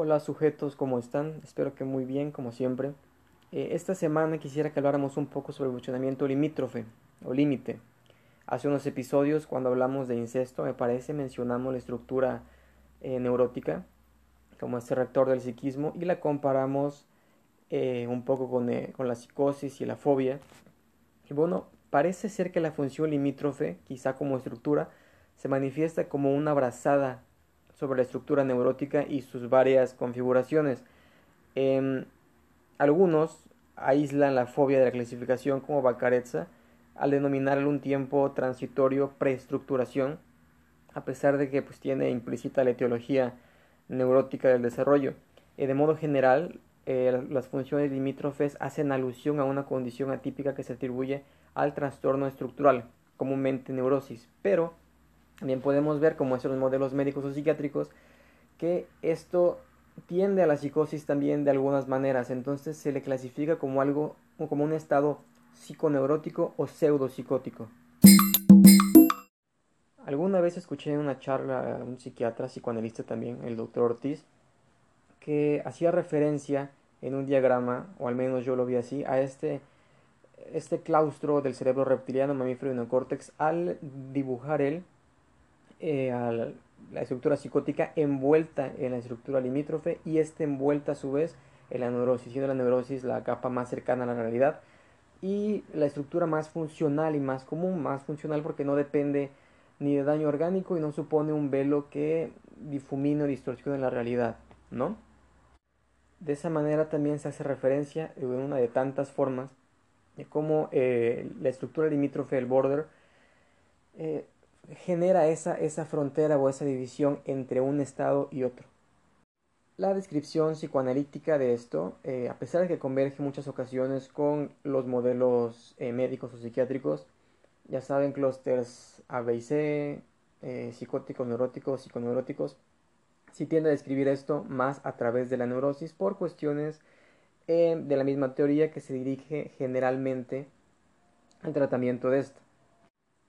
Hola sujetos, ¿cómo están? Espero que muy bien, como siempre. Eh, esta semana quisiera que habláramos un poco sobre el funcionamiento limítrofe o límite. Hace unos episodios, cuando hablamos de incesto, me parece, mencionamos la estructura eh, neurótica como este rector del psiquismo y la comparamos eh, un poco con, con la psicosis y la fobia. Y bueno, parece ser que la función limítrofe, quizá como estructura, se manifiesta como una abrazada sobre la estructura neurótica y sus varias configuraciones. Em, algunos aíslan la fobia de la clasificación como Bacarezza al denominarle un tiempo transitorio preestructuración, a pesar de que pues, tiene implícita la etiología neurótica del desarrollo. Eh, de modo general, eh, las funciones limítrofes hacen alusión a una condición atípica que se atribuye al trastorno estructural, comúnmente neurosis, pero también podemos ver, como los modelos médicos o psiquiátricos, que esto tiende a la psicosis también de algunas maneras. Entonces se le clasifica como algo, como un estado psiconeurótico o pseudopsicótico. Alguna vez escuché en una charla a un psiquiatra, psicoanalista también, el doctor Ortiz, que hacía referencia en un diagrama, o al menos yo lo vi así, a este, este claustro del cerebro reptiliano, mamífero y neocórtex, al dibujar él eh, a la, estructura psicótica envuelta en la estructura limítrofe y esta envuelta a su vez en la neurosis, siendo la neurosis la capa más cercana a la realidad y la estructura más funcional y más común, más funcional porque no depende ni de daño orgánico y no supone un velo que difumine o distorsione la realidad, ¿no? De esa manera también se hace referencia en una de tantas formas de cómo eh, la estructura limítrofe del border eh, genera esa, esa frontera o esa división entre un estado y otro. La descripción psicoanalítica de esto, eh, a pesar de que converge en muchas ocasiones con los modelos eh, médicos o psiquiátricos, ya saben, clústeres A, B y C, eh, psicóticos, neuróticos, psiconeuróticos, sí tiende a describir esto más a través de la neurosis por cuestiones de la misma teoría que se dirige generalmente al tratamiento de esto.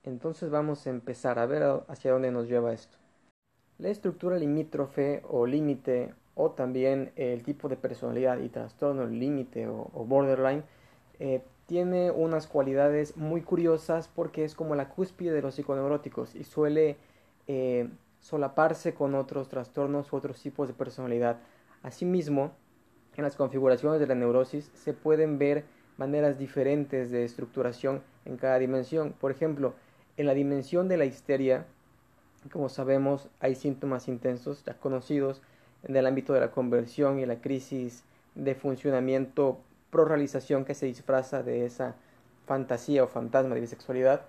Entonces vamos a empezar a ver hacia dónde nos lleva esto. La estructura limítrofe o límite o también el tipo de personalidad y trastorno límite o, borderline eh, tiene unas cualidades muy curiosas porque es como la cúspide de los psiconeuróticos y suele eh, solaparse con otros trastornos u otros tipos de personalidad. Asimismo, en las configuraciones de la neurosis se pueden ver maneras diferentes de estructuración en cada dimensión. Por ejemplo, en la dimensión de la histeria, como sabemos, hay síntomas intensos ya conocidos en el ámbito de la conversión y la crisis de funcionamiento pro realización que se disfraza de esa fantasía o fantasma de bisexualidad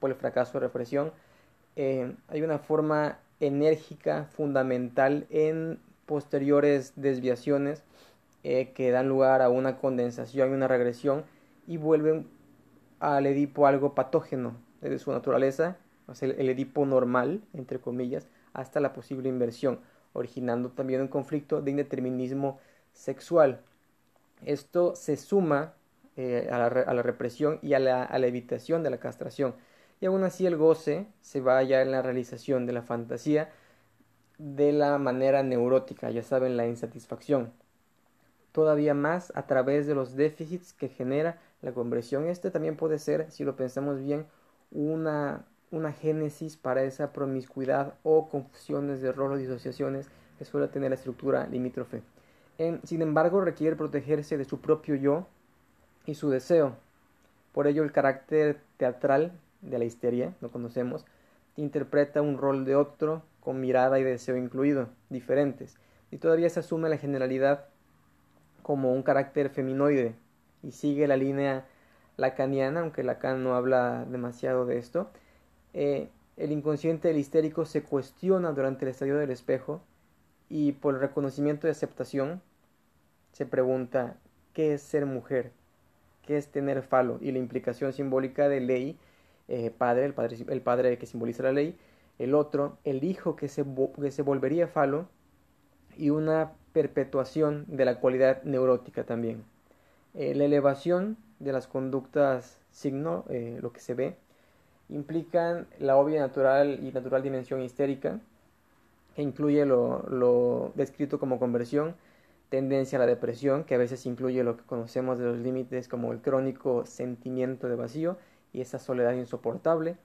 por el fracaso de represión. Eh, hay una forma enérgica fundamental en posteriores desviaciones eh, que dan lugar a una condensación y una regresión y vuelven al Edipo algo patógeno, desde su naturaleza, el, Edipo normal, entre comillas, hasta la posible inversión, originando también un conflicto de indeterminismo sexual. Esto se suma eh, a, la, represión y a la, evitación de la castración. Y aún así el goce se va ya en la realización de la fantasía de la manera neurótica, ya saben, la insatisfacción. Todavía más a través de los déficits que genera la conversión. Este también puede ser, si lo pensamos bien, una, una génesis para esa promiscuidad o confusiones de rol o disociaciones que suele tener la estructura limítrofe. sin embargo, requiere protegerse de su propio yo y su deseo. Por ello, el carácter teatral de la histeria, lo conocemos, interpreta un rol de otro con mirada y deseo incluido, diferentes, y todavía se asume la generalidad como un carácter feminoide y sigue la línea lacaniana, aunque Lacan no habla demasiado de esto, eh, el inconsciente del histérico se cuestiona durante el estadio del espejo y por el reconocimiento y aceptación se pregunta qué es ser mujer, qué es tener falo y la implicación simbólica de ley, eh, padre, el padre, el padre que simboliza la ley, el otro, el hijo que se, que se volvería falo y una perpetuación de la cualidad neurótica también. Eh, la elevación de las conductas signo, eh, lo que se ve, implican la obvia natural y natural dimensión histérica que incluye lo, lo descrito como conversión, tendencia a la depresión, que a veces incluye lo que conocemos de los límites como el crónico sentimiento de vacío y esa soledad insoportable,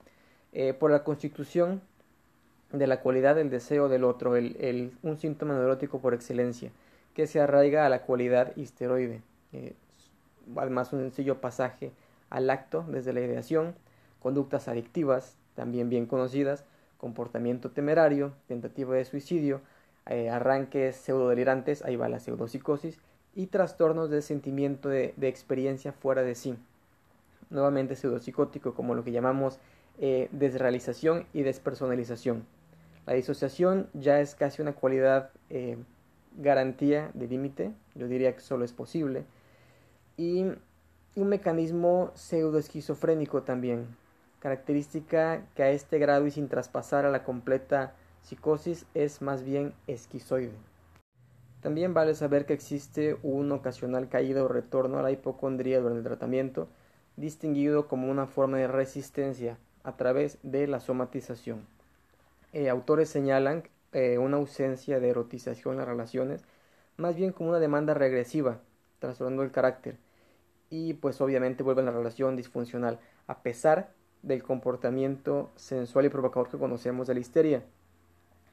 eh, por la constitución de la cualidad del deseo del otro, el, un síntoma neurótico por excelencia, que se arraiga a la cualidad histeroide. Eh, además, un sencillo pasaje al acto desde la ideación, conductas adictivas, también bien conocidas, comportamiento temerario, tentativa de suicidio, eh, arranques pseudodelirantes, ahí va la pseudopsicosis, y trastornos de sentimiento de, experiencia fuera de sí. Nuevamente pseudopsicótico, como lo que llamamos eh, desrealización y despersonalización. La disociación ya es casi una cualidad eh, garantía de límite, yo diría que solo es posible, y un mecanismo pseudoesquizofrénico también, característica que a este grado y sin traspasar a la completa psicosis es más bien esquizoide. También vale saber que existe un ocasional caída o retorno a la hipocondría durante el tratamiento, distinguido como una forma de resistencia a través de la somatización. Eh, autores señalan eh, una ausencia de erotización en las relaciones, más bien como una demanda regresiva, trastornando el carácter, y pues obviamente vuelve a la relación disfuncional, a pesar del comportamiento sensual y provocador que conocemos de la histeria.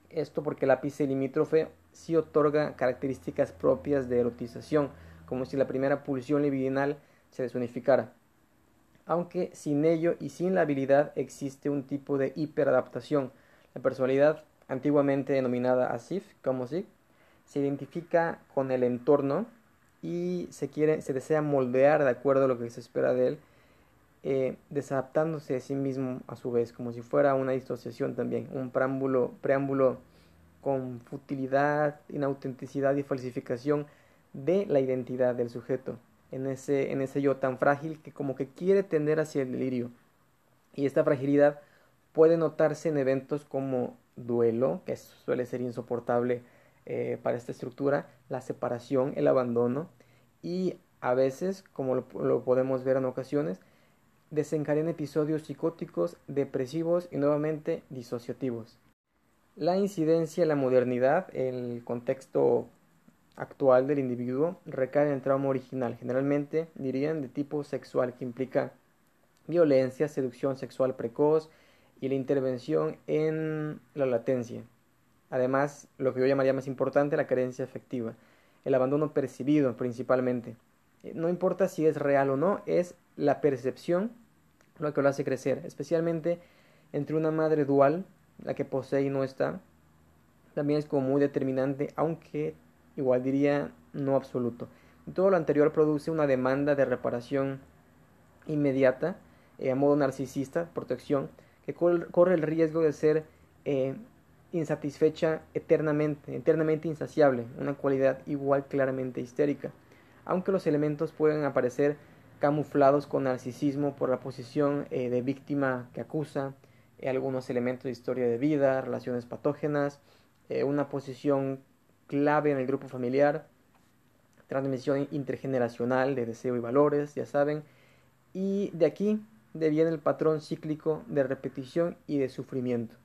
Esto porque el ápice limítrofe sí otorga características propias de erotización, como si la primera pulsión libidinal se desunificara. Aunque sin ello y sin la habilidad existe un tipo de hiperadaptación. La personalidad, antiguamente denominada asif, como si, se identifica con el entorno y se quiere, se desea moldear de acuerdo a lo que se espera de él, eh, desadaptándose a sí mismo a su vez, como si fuera una disociación también, un preámbulo, preámbulo con futilidad, inautenticidad y falsificación de la identidad del sujeto, en ese, en ese yo tan frágil que como que quiere tender hacia el delirio. Y esta fragilidad puede notarse en eventos como duelo, que suele ser insoportable eh, para esta estructura, la separación, el abandono y a veces, como lo, podemos ver en ocasiones, desencadenan episodios psicóticos, depresivos y nuevamente disociativos. La incidencia en la modernidad, el contexto actual del individuo, recae en el trauma original, generalmente dirían de tipo sexual, que implica violencia, seducción sexual precoz y la intervención en la latencia. Además, lo que yo llamaría más importante, la carencia efectiva, el abandono percibido principalmente. Eh, no importa si es real o no, es la percepción lo que lo hace crecer, especialmente entre una madre dual, la que posee y no está, también es como muy determinante, aunque igual diría no absoluto. todo lo anterior produce una demanda de reparación inmediata, eh, a modo narcisista, protección, que corre el riesgo de ser eh, insatisfecha eternamente, eternamente insaciable, una cualidad igual claramente histérica, aunque los elementos pueden aparecer camuflados con narcisismo por la posición eh, de víctima que acusa, eh, algunos elementos de historia de vida, relaciones patógenas, eh, una posición clave en el grupo familiar, transmisión intergeneracional de deseo y valores, ya saben, y de aquí deviene el patrón cíclico de repetición y de sufrimiento.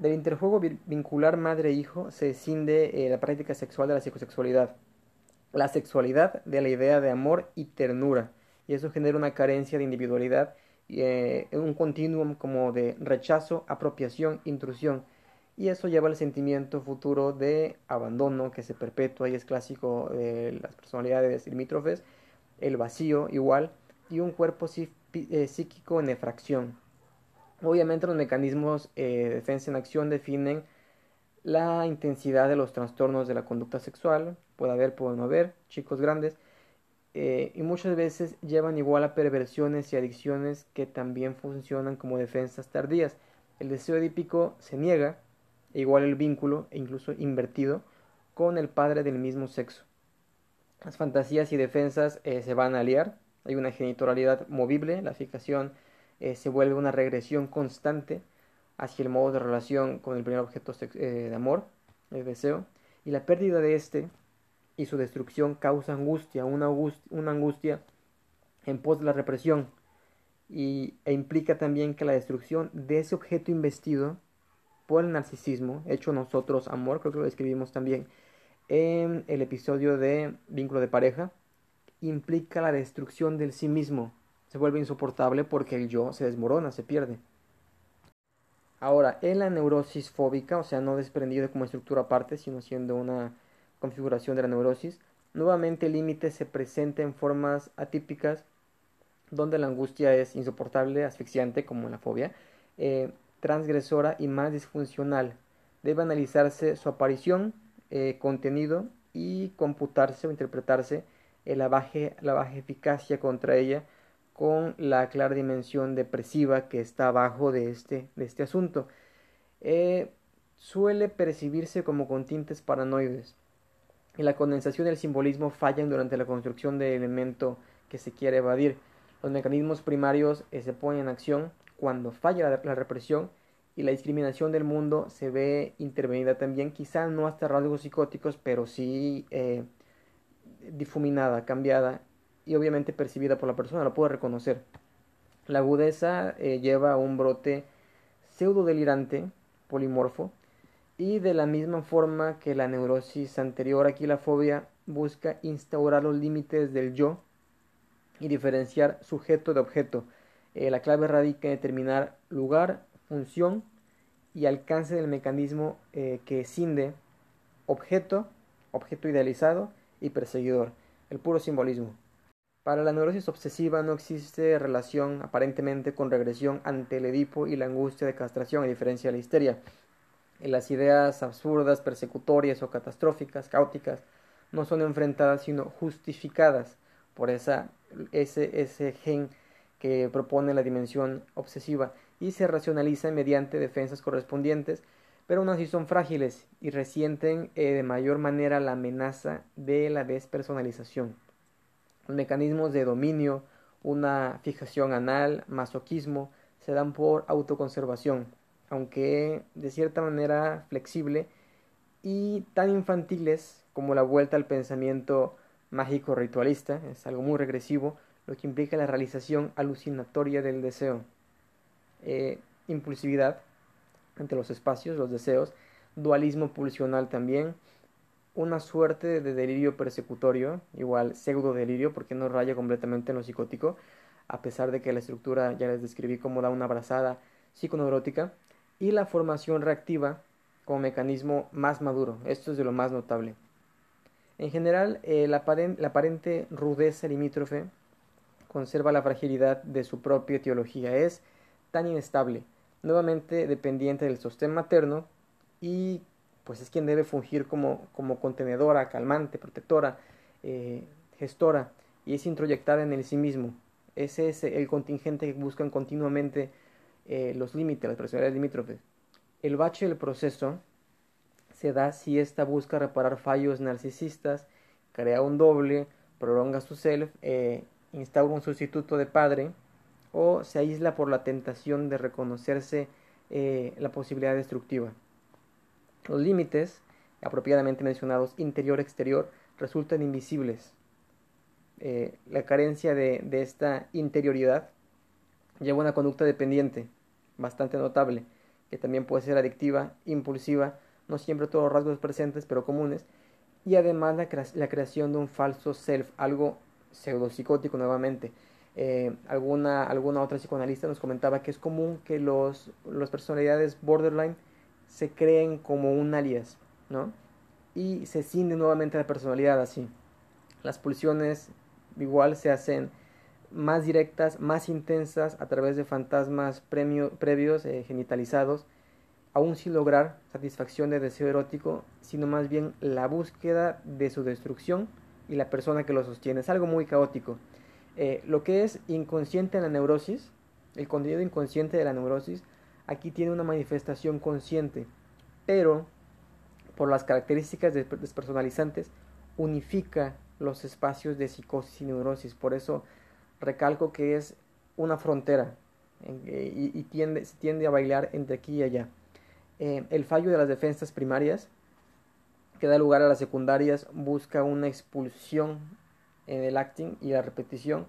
Del interjuego vincular madre-hijo se escinde eh, la práctica sexual de la psicosexualidad. La sexualidad de la idea de amor y ternura. Y eso genera una carencia de individualidad, eh, un continuum como de rechazo, apropiación, intrusión. Y eso lleva al sentimiento futuro de abandono que se perpetúa y es clásico de las personalidades limítrofes, el vacío igual, y un cuerpo eh, psíquico en efracción. Obviamente los mecanismos eh, de defensa en acción definen la intensidad de los trastornos de la conducta sexual, puede haber, puede no haber, chicos grandes, eh, y muchas veces llevan igual a perversiones y adicciones que también funcionan como defensas tardías. El deseo edípico se niega, e igual el vínculo, e incluso invertido, con el padre del mismo sexo. Las fantasías y defensas eh, se van a aliar, hay una genitoralidad movible, la fijación eh, se vuelve una regresión constante hacia el modo de relación con el primer objeto eh, de amor, el deseo, y la pérdida de este y su destrucción causa angustia, una, angustia, en pos de la represión, y, e implica también que la destrucción de ese objeto investido por el narcisismo, hecho nosotros amor, creo que lo describimos también en el episodio de vínculo de pareja, implica la destrucción del sí mismo. Se vuelve insoportable porque el yo se desmorona, se pierde. Ahora, en la neurosis fóbica, o sea, no desprendido como estructura aparte, sino siendo una configuración de la neurosis, nuevamente el límite se presenta en formas atípicas donde la angustia es insoportable, asfixiante, como en la fobia, eh, transgresora y más disfuncional. Debe analizarse su aparición, eh, contenido y computarse o interpretarse la, baja, la baja eficacia contra ella con la clara dimensión depresiva que está abajo de este, de este asunto. Eh, suele percibirse como con tintes paranoides y la condensación y el simbolismo fallan durante la construcción del elemento que se quiere evadir. Los mecanismos primarios eh, se ponen en acción cuando falla la, represión y la discriminación del mundo se ve intervenida también, quizá no hasta rasgos psicóticos, pero sí eh, difuminada, cambiada y obviamente percibida por la persona, la puede reconocer. La agudeza eh, lleva a un brote pseudo delirante, polimorfo, y de la misma forma que la neurosis anterior, aquí la fobia busca instaurar los límites del yo y diferenciar sujeto de objeto. Eh, la clave radica en determinar lugar, función y alcance del mecanismo eh, que cinde objeto, objeto idealizado y perseguidor, el puro simbolismo. Para la neurosis obsesiva no existe relación aparentemente con regresión ante el Edipo y la angustia de castración, a diferencia de la histeria. Las ideas absurdas, persecutorias o catastróficas, caóticas, no son enfrentadas sino justificadas por esa, ese, ese gen que propone la dimensión obsesiva y se racionaliza mediante defensas correspondientes pero aún así son frágiles y resienten eh, de mayor manera la amenaza de la despersonalización. Mecanismos de dominio, una fijación anal, masoquismo, se dan por autoconservación, aunque de cierta manera flexible y tan infantiles como la vuelta al pensamiento mágico ritualista, es algo muy regresivo, lo que implica la realización alucinatoria del deseo. Eh, impulsividad, entre los espacios, los deseos, dualismo pulsional también, una suerte de delirio persecutorio, igual pseudo delirio porque no raya completamente en lo psicótico, a pesar de que la estructura ya les describí como da una abrazada psiconeurótica, y la formación reactiva como mecanismo más maduro, esto es de lo más notable. En general, eh, la, la aparente rudeza limítrofe conserva la fragilidad de su propia etiología, es tan inestable, nuevamente dependiente del sostén materno y pues es quien debe fungir como, como contenedora, calmante, protectora, eh, gestora y es introyectada en el sí mismo. Ese es el contingente que buscan continuamente eh, los límites, las personalidades limítrofes. El bache del proceso se da si ésta busca reparar fallos narcisistas, crea un doble, prolonga su self, eh, instaura un sustituto de padre, o se aísla por la tentación de reconocerse eh, la posibilidad destructiva. Los límites, apropiadamente mencionados interior-exterior, resultan invisibles. Eh, la carencia de, de, esta interioridad lleva a una conducta dependiente, bastante notable, que también puede ser adictiva, impulsiva, no siempre todos los rasgos presentes, pero comunes, y además la, la creación de un falso self, algo pseudopsicótico nuevamente, eh, alguna, alguna otra psicoanalista nos comentaba que es común que los, las personalidades borderline se creen como un alias, ¿no? Y se cinde nuevamente la personalidad así. Las pulsiones igual se hacen más directas, más intensas a través de fantasmas previos eh, genitalizados, aún sin lograr satisfacción de deseo erótico, sino más bien la búsqueda de su destrucción y la persona que lo sostiene. Es algo muy caótico. Eh, lo que es inconsciente en la neurosis, el contenido inconsciente de la neurosis, aquí tiene una manifestación consciente, pero por las características despersonalizantes unifica los espacios de psicosis y neurosis. Por eso recalco que es una frontera y, tiende, se tiende a bailar entre aquí y allá. Eh, el fallo de las defensas primarias que da lugar a las secundarias busca una expulsión en el acting y la repetición.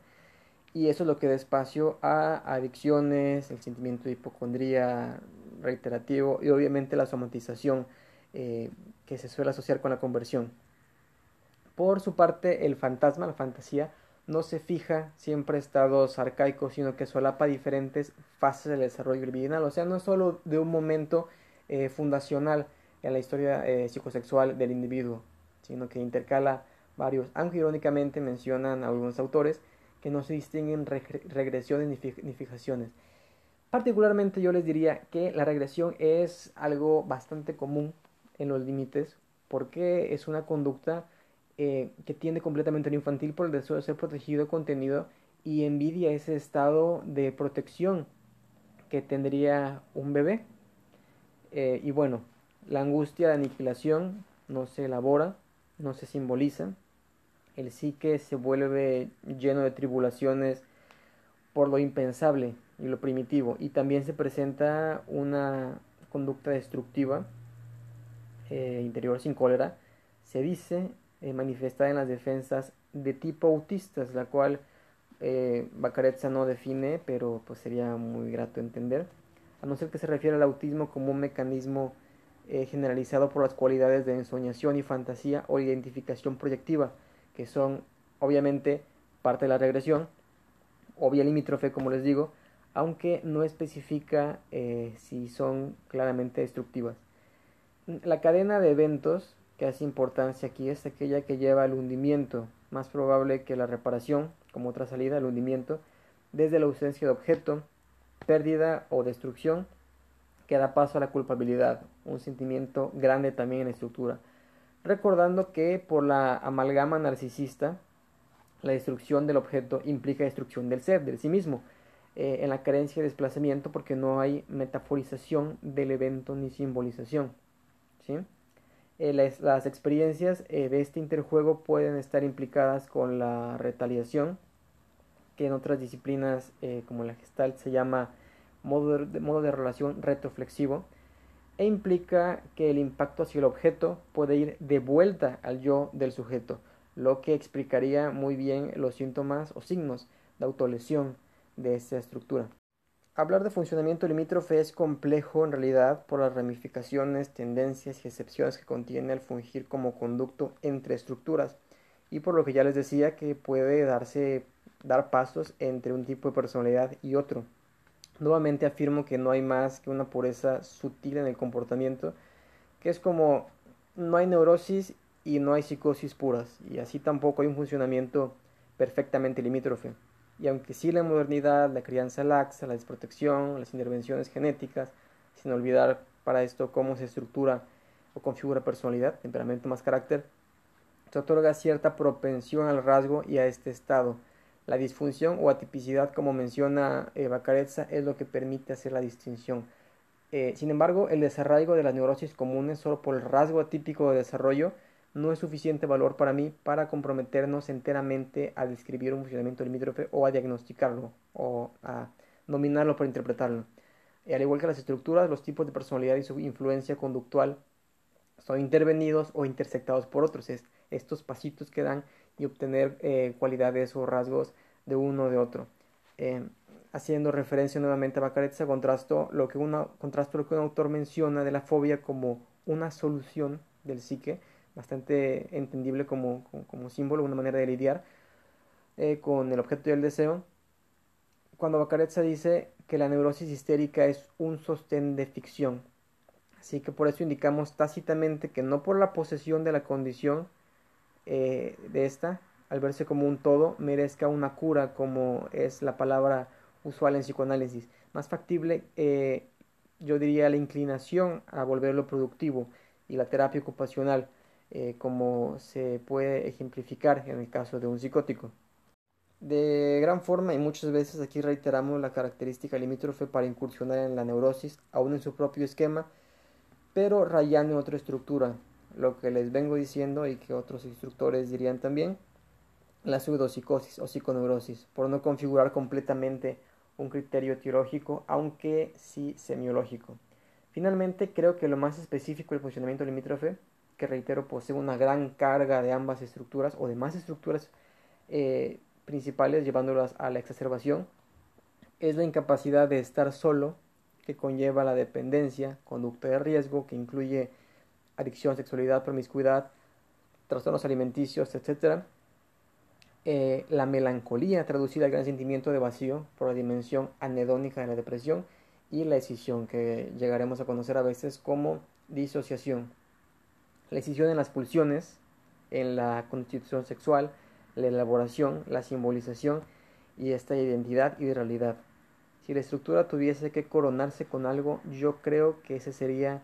Y eso es lo que da espacio a adicciones, el sentimiento de hipocondría, reiterativo y obviamente la somatización eh, que se suele asociar con la conversión. Por su parte, el fantasma, la fantasía, no se fija siempre estados arcaicos, sino que solapa diferentes fases del desarrollo libidinal. O sea, no es solo de un momento eh, fundacional en la historia eh, psicosexual del individuo, sino que intercala varios, aunque irónicamente mencionan algunos autores que no se distinguen regresiones ni fijaciones. Particularmente yo les diría que la regresión es algo bastante común en los límites porque es una conducta eh, que tiende completamente al infantil por el deseo de ser protegido, contenido y envidia ese estado de protección que tendría un bebé. Eh, y bueno, la angustia de aniquilación no se elabora, no se simboliza. El psique se vuelve lleno de tribulaciones por lo impensable y lo primitivo. Y también se presenta una conducta destructiva eh, interior sin cólera. Se dice eh, manifestada en las defensas de tipo autistas, la cual eh, no define, pero pues sería muy grato entender. A no ser que se refiere al autismo como un mecanismo eh, generalizado por las cualidades de ensoñación y fantasía o identificación proyectiva, que son obviamente parte de la regresión, obvia limítrofe como les digo, aunque no especifica eh, si son claramente destructivas. La cadena de eventos que hace importancia aquí es aquella que lleva al hundimiento, más probable que la reparación, como otra salida, al hundimiento, desde la ausencia de objeto, pérdida o destrucción, que da paso a la culpabilidad, un sentimiento grande también en la estructura. Recordando que por la amalgama narcisista, la destrucción del objeto implica destrucción del ser, del sí mismo, eh, en la carencia de desplazamiento porque no hay metaforización del evento ni simbolización. ¿sí? Eh, las, experiencias eh, de este interjuego pueden estar implicadas con la retaliación, que en otras disciplinas como la Gestalt se llama modo de, modo de relación retroflexivo, e implica que el impacto hacia el objeto puede ir de vuelta al yo del sujeto, lo que explicaría muy bien los síntomas o signos de autolesión de esta estructura. Hablar de funcionamiento limítrofe es complejo en realidad por las ramificaciones, tendencias y excepciones que contiene el fungir como conducto entre estructuras y por lo que ya les decía que puede darse dar pasos entre un tipo de personalidad y otro. Nuevamente afirmo que no hay más que una pureza sutil en el comportamiento, que es como no hay neurosis y no hay psicosis puras, y así tampoco hay un funcionamiento perfectamente limítrofe. Y aunque sí la modernidad, la crianza laxa, la desprotección, las intervenciones genéticas, sin olvidar para esto cómo se estructura o configura personalidad, temperamento más carácter, se otorga cierta propensión al rasgo y a este estado. La disfunción o atipicidad, como menciona Eva es lo que permite hacer la distinción. Eh, sin embargo, el desarraigo de las neurosis comunes solo por el rasgo atípico de desarrollo no es suficiente valor para mí para comprometernos enteramente a describir un funcionamiento limítrofe o a diagnosticarlo o a nominarlo para interpretarlo. Y al igual que las estructuras, los tipos de personalidad y su influencia conductual son intervenidos o intersectados por otros. Es estos pasitos que dan y obtener eh, cualidades o rasgos de uno o de otro. Eh, haciendo referencia nuevamente a Bacaretza, contrasto lo, que contrasto lo que un autor menciona de la fobia como una solución del psique bastante entendible como, como, símbolo, una manera de lidiar eh, con el objeto y el deseo. Cuando Bacaretza dice que la neurosis histérica es un sostén de ficción. Así que por eso indicamos tácitamente que no por la posesión de la condición eh, de esta, al verse como un todo, merezca una cura, como es la palabra usual en psicoanálisis. Más factible, eh, yo diría, la inclinación a volverlo productivo y la terapia ocupacional eh, como se puede ejemplificar en el caso de un psicótico. De gran forma y muchas veces aquí reiteramos la característica limítrofe para incursionar en la neurosis, aún en su propio esquema, pero rayando en otra estructura, lo que les vengo diciendo y que otros instructores dirían también, la pseudopsicosis o psiconeurosis, por no configurar completamente un criterio etiológico, aunque sí semiológico. Finalmente, creo que lo más específico del funcionamiento limítrofe que reitero posee una gran carga de ambas estructuras o de más estructuras eh, principales llevándolas a la exacerbación, es la incapacidad de estar solo, que conlleva la dependencia, conducta de riesgo, que incluye adicción, sexualidad, promiscuidad, trastornos alimenticios, etc. Eh, la melancolía, traducida al gran sentimiento de vacío por la dimensión anedónica de la depresión, y la decisión, que llegaremos a conocer a veces como disociación. La decisión en las pulsiones, en la constitución sexual, la elaboración, la simbolización y esta identidad y realidad. Si la estructura tuviese que coronarse con algo, yo creo que ese sería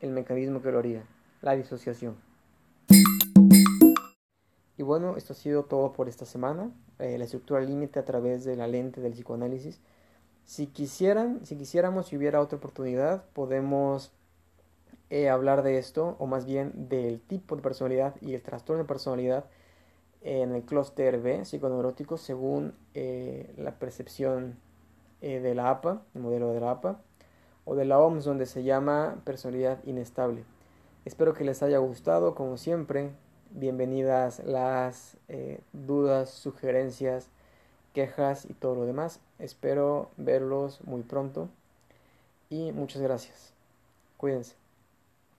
el mecanismo que lo haría, la disociación. Y bueno, esto ha sido todo por esta semana. Eh, la estructura límite a través de la lente del psicoanálisis. Si quisieran, si quisiéramos, si hubiera otra oportunidad, podemos eh, hablar de esto, o más bien del tipo de personalidad y el trastorno de personalidad en el clúster B, psiconeurótico, según eh, la percepción de la APA, el modelo de la APA, o de la OMS, donde se llama personalidad inestable. Espero que les haya gustado, como siempre. Bienvenidas las eh, dudas, sugerencias, quejas y todo lo demás. Espero verlos muy pronto y muchas gracias. Cuídense.